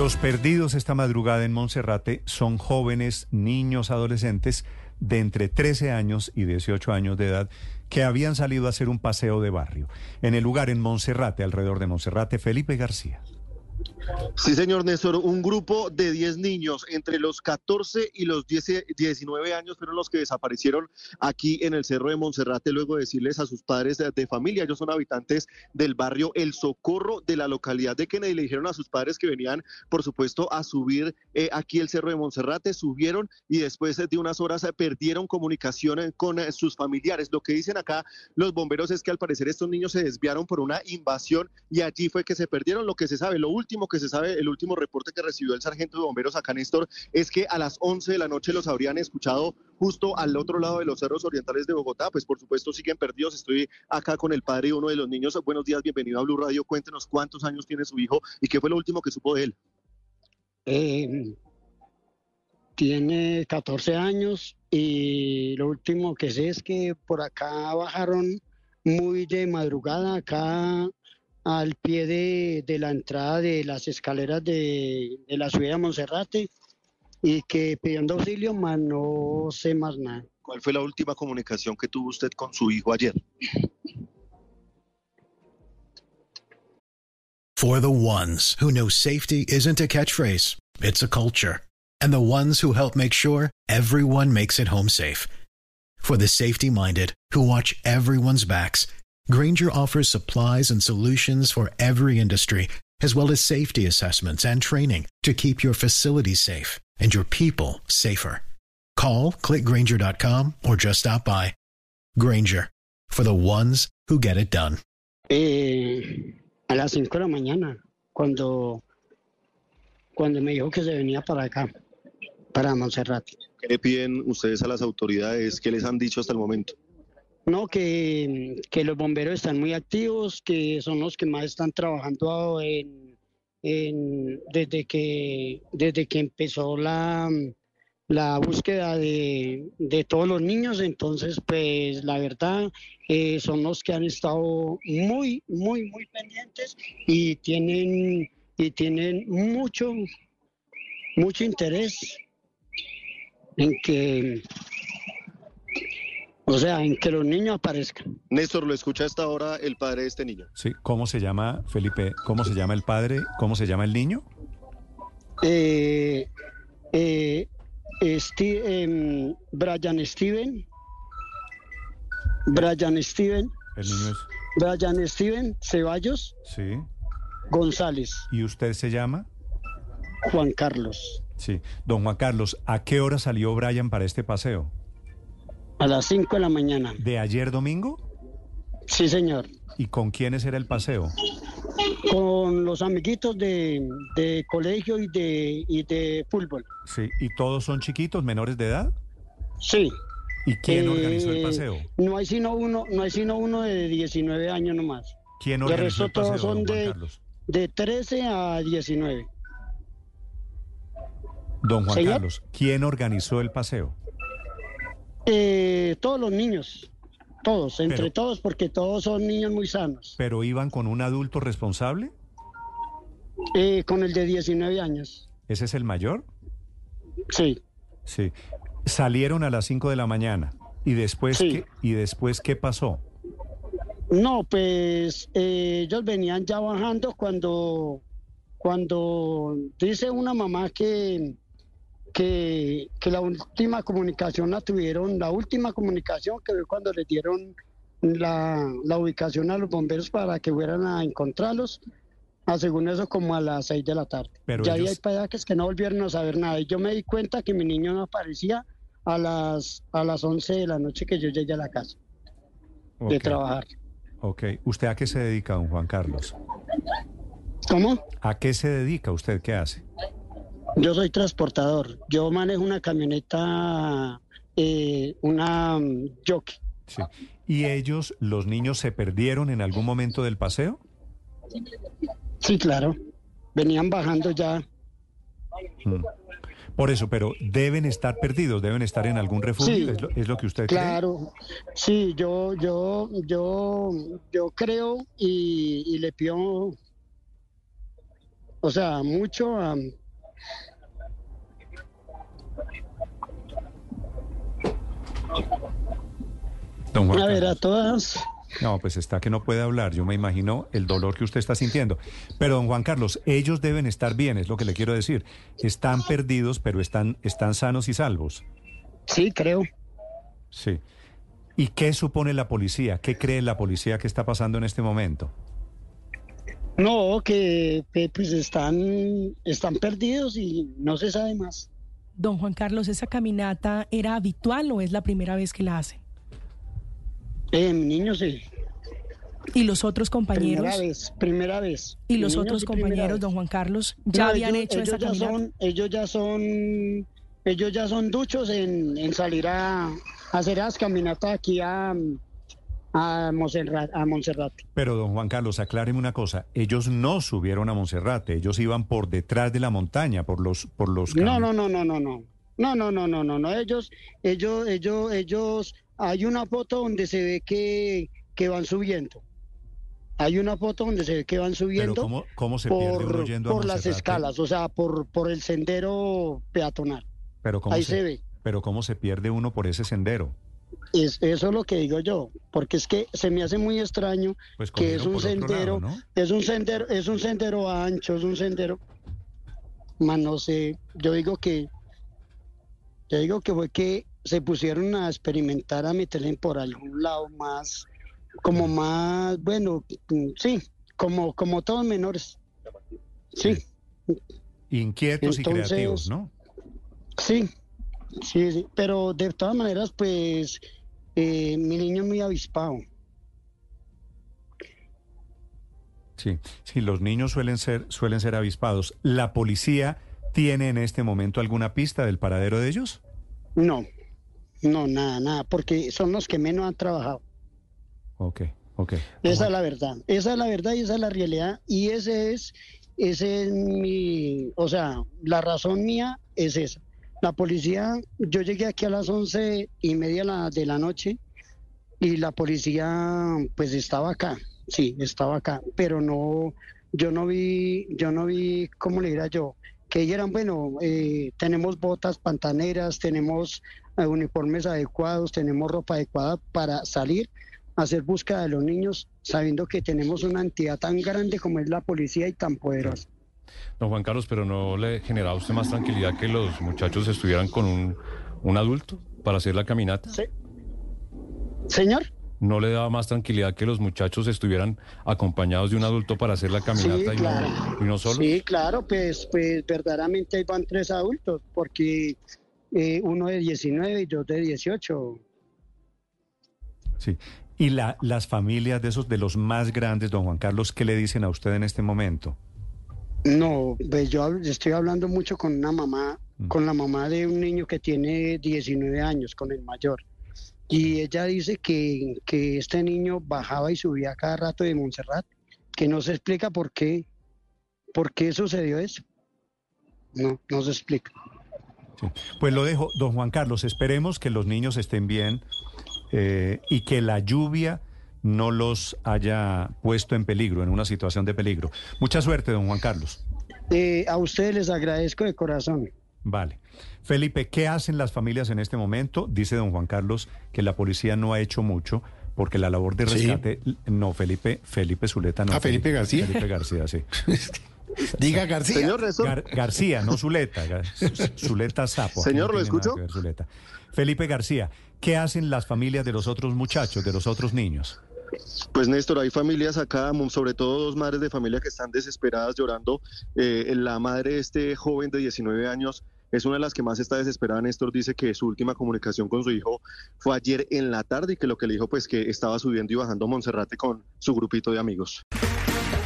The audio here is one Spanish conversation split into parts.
Los perdidos esta madrugada en Monserrate son jóvenes, niños, adolescentes de entre 13 años y 18 años de edad que habían salido a hacer un paseo de barrio. En el lugar en Monserrate, alrededor de Monserrate, Felipe García. Sí, señor Néstor, un grupo de 10 niños entre los 14 y los 10, 19 años fueron los que desaparecieron aquí en el Cerro de Monserrate luego de decirles a sus padres de, familia, ellos son habitantes del barrio El Socorro de la localidad de Kennedy, le dijeron a sus padres que venían, por supuesto, a subir eh, aquí el Cerro de Monserrate, subieron y después de unas horas perdieron comunicación eh, con eh, sus familiares. Lo que dicen acá los bomberos es que al parecer estos niños se desviaron por una invasión y allí fue que se perdieron. Lo que se sabe, lo último que se sabe, el último reporte que recibió el sargento de bomberos acá, Néstor, es que a las 11 de la noche los habrían escuchado justo al otro lado de los cerros orientales de Bogotá. Pues por supuesto siguen perdidos. Estoy acá con el padre de uno de los niños. Buenos días, bienvenido a Blue Radio. Cuéntenos cuántos años tiene su hijo y qué fue lo último que supo de él. Eh, tiene 14 años y lo último que sé es que por acá bajaron muy de madrugada acá al pie de, la entrada de las escaleras de, la ciudad de Monserrate y que pidiendo auxilio, más no sé más nada. ¿Cuál fue la última comunicación que tuvo usted con su hijo ayer? For the ones who know safety isn't a catchphrase, it's a culture. And the ones who help make sure everyone makes it home safe. For the safety minded who watch everyone's backs, Granger offers supplies and solutions for every industry, as well as safety assessments and training to keep your facility safe and your people safer. Call clickgranger.com or just stop by. Granger, for the ones who get it done. Eh, a las 5 de la mañana, cuando, cuando me dijo que se venía para acá, para Montserrat. ¿Qué le piden ustedes a las autoridades? ¿Qué les han dicho hasta el momento? No, que, que, los bomberos están muy activos, que son los que más están trabajando en, en, desde, que, desde que empezó la, la búsqueda de, de, todos los niños. Entonces, pues la verdad, eh, son los que han estado muy, muy, muy pendientes y tienen, y tienen mucho, mucho interés en que o sea, en que los niños aparezcan. Néstor, ¿lo escucha hasta ahora el padre de este niño? Sí, ¿cómo se llama, Felipe? ¿Cómo se llama el padre? ¿Cómo se llama el niño? Eh, eh, em, Brian Steven. Brian Steven. El niño es. Brian Steven Ceballos. Sí. González. ¿Y usted se llama? Juan Carlos. Sí. Don Juan Carlos, ¿a qué hora salió Brian para este paseo? A las 5 de la mañana. ¿De ayer domingo? Sí, señor. ¿Y con quiénes era el paseo? Con los amiguitos de, colegio y de, y de fútbol. Sí, ¿y todos son chiquitos, menores de edad? Sí. ¿Y quién organizó el paseo? No hay sino uno, no hay sino uno de 19 años nomás. ¿Quién organizó el paseo? todos son de, de 13 a 19. Don Juan Carlos, ¿quién organizó el paseo? Eh, todos los niños, todos, entre todos, porque todos son niños muy sanos. ¿Pero iban con un adulto responsable? Eh, con el de 19 años. ¿Ese es el mayor? Sí. Sí. Salieron a las 5 de la mañana. ¿Y después, qué, ¿y después qué pasó? No, pues eh, ellos venían ya bajando cuando, cuando dice una mamá que, que, la última comunicación la tuvieron, la última comunicación que fue cuando les dieron la, ubicación a los bomberos para que fueran a encontrarlos, a según eso como a las 6 de la tarde. Pero ya hay pedazos que no volvieron a saber nada. Y yo me di cuenta que mi niño no aparecía a las, a las 11 de la noche que yo llegué a la casa de trabajar. Ok. ¿Usted a qué se dedica, don Juan Carlos? ¿Cómo? ¿A qué se dedica usted? ¿Qué hace? Yo soy transportador. Yo manejo una camioneta, eh, una um, jockey. Sí. ¿Y ellos, los niños, se perdieron en algún momento del paseo? Sí, claro. Venían bajando ya. Mm. Por eso, pero deben estar perdidos, deben estar en algún refugio, Sí. ¿Es, lo, es lo que usted Claro. Sí, yo, yo, yo, yo creo y, y le pido, o sea, mucho a, cree? Don Juan a ver, a todas. No, pues está que no puede hablar. Yo me imagino el dolor que usted está sintiendo. Pero, don Juan Carlos, ellos deben estar bien, es lo que le quiero decir. Están perdidos, pero están, están sanos y salvos. Sí, creo. Sí. ¿Y qué supone la policía? ¿Qué cree la policía que está pasando en este momento? No, que, que, pues están, están perdidos y no se sabe más. Don Juan Carlos, ¿esa caminata era habitual o es la primera vez que la hacen? Eh, mi niño sí. ¿Y los otros compañeros? Primera vez, primera vez. ¿Y los niño otros sí, compañeros, don Juan Carlos, ya No, habían ellos- hecho esa ya caminata? son, ellos ya son, ellos ya son duchos en, en salir a, a hacer las caminatas aquí a, a Monserrat, a Monserrate. Pero, don Juan Carlos, acláreme una cosa. Ellos no subieron a Monserrate, ellos iban por detrás de la montaña, por los... Por los No, no, no, no, no, no. No, no, no, no, no, no. Ellos, ellos, ellos, ellos, hay una foto donde se ve que, que van subiendo. Hay una foto donde se ve que van Pero subiendo ¿cómo, cómo se pierde uno por, yendo a por las Monserrate? escalas, o sea, por, por el sendero peatonal. Pero ¿cómo Ahí se, se ve. Pero ¿cómo se pierde uno por ese sendero? Es, eso es lo que digo yo, porque es que se me hace muy extraño Pues que es un sendero, lado, ¿no? es un sendero, es un sendero ancho, es un sendero, más no sé, yo digo que, yo digo que fue que se pusieron a experimentar a meterle por algún lado más, como más, bueno, mm, sí, como, como todos menores, sí, Inquietos y creativos, ¿no? sí, sí, sí, pero de todas maneras, pues, eh, mi niño es muy avispado. Sí, sí, los niños suelen ser, suelen ser avispados. ¿La policía tiene en este momento alguna pista del paradero de ellos? No, no, nada, nada, porque son los que menos han trabajado. Ok, ok. Esa es la verdad, esa es la verdad y esa es la realidad. Y ese es, ese es mi, o sea, la razón mía es esa. La policía, yo llegué aquí a las once y media de la noche y la policía pues estaba acá, sí, estaba acá, pero no, yo no vi, yo no vi, ¿cómo le diría yo? Que dijeran, bueno, eh, tenemos botas pantaneras, tenemos eh, uniformes adecuados, tenemos ropa adecuada para salir a hacer búsqueda de los niños, sabiendo que tenemos una entidad tan grande como es la policía y tan poderosa. Don Juan Carlos, pero ¿no le generaba a usted más tranquilidad que los muchachos estuvieran con un, un adulto para hacer la caminata? Sí. Señor, ¿No le daba más tranquilidad que los muchachos estuvieran acompañados de un adulto para hacer la caminata Sí, y, no, y no solos? sí, claro, pues, pues verdaderamente van tres adultos, porque eh, uno de 19 y dos de 18. Sí. ¿Y la, las familias de esos, de los más grandes, don Juan Carlos, qué le dicen a usted en este momento? No, pues yo estoy hablando mucho con una mamá, Mm. con la mamá de un niño que tiene 19 años, con el mayor. Y ella dice que, que este niño bajaba y subía cada rato de Montserrat, que no se explica por qué, por qué sucedió eso. No, no se explica. Sí. Pues lo dejo, don Juan Carlos, esperemos que los niños estén bien eh, y que la lluvia no los haya puesto en peligro, en una situación de peligro. Mucha suerte, don Juan Carlos. Eh, a ustedes les agradezco de corazón. Vale. Felipe, ¿qué hacen las familias en este momento? Dice don Juan Carlos que la policía no ha hecho mucho porque la labor de Sí. rescate... No, Felipe, Felipe Zuleta no. Ah, Felipe García. Felipe García, sí. Diga García. Señor Gar- García, no Zuleta. Gar- Zuleta Sapo. Señor, no ¿lo escucho? ver Zuleta. Felipe García, ¿qué hacen las familias de los otros muchachos, de los otros niños? Pues Néstor, hay familias acá, sobre todo dos madres de familia que están desesperadas llorando. Eh, la madre de este joven de 19 años es una de las que más está desesperada. Néstor dice que su última comunicación con su hijo fue ayer en la tarde y que lo que le dijo pues que estaba subiendo y bajando a Monserrate con su grupito de amigos.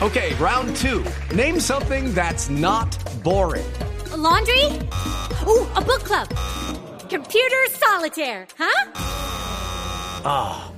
Okay, round two. Name something that's not boring. A laundry? Ooh, a book club. Computer solitaire, huh? Ah, oh,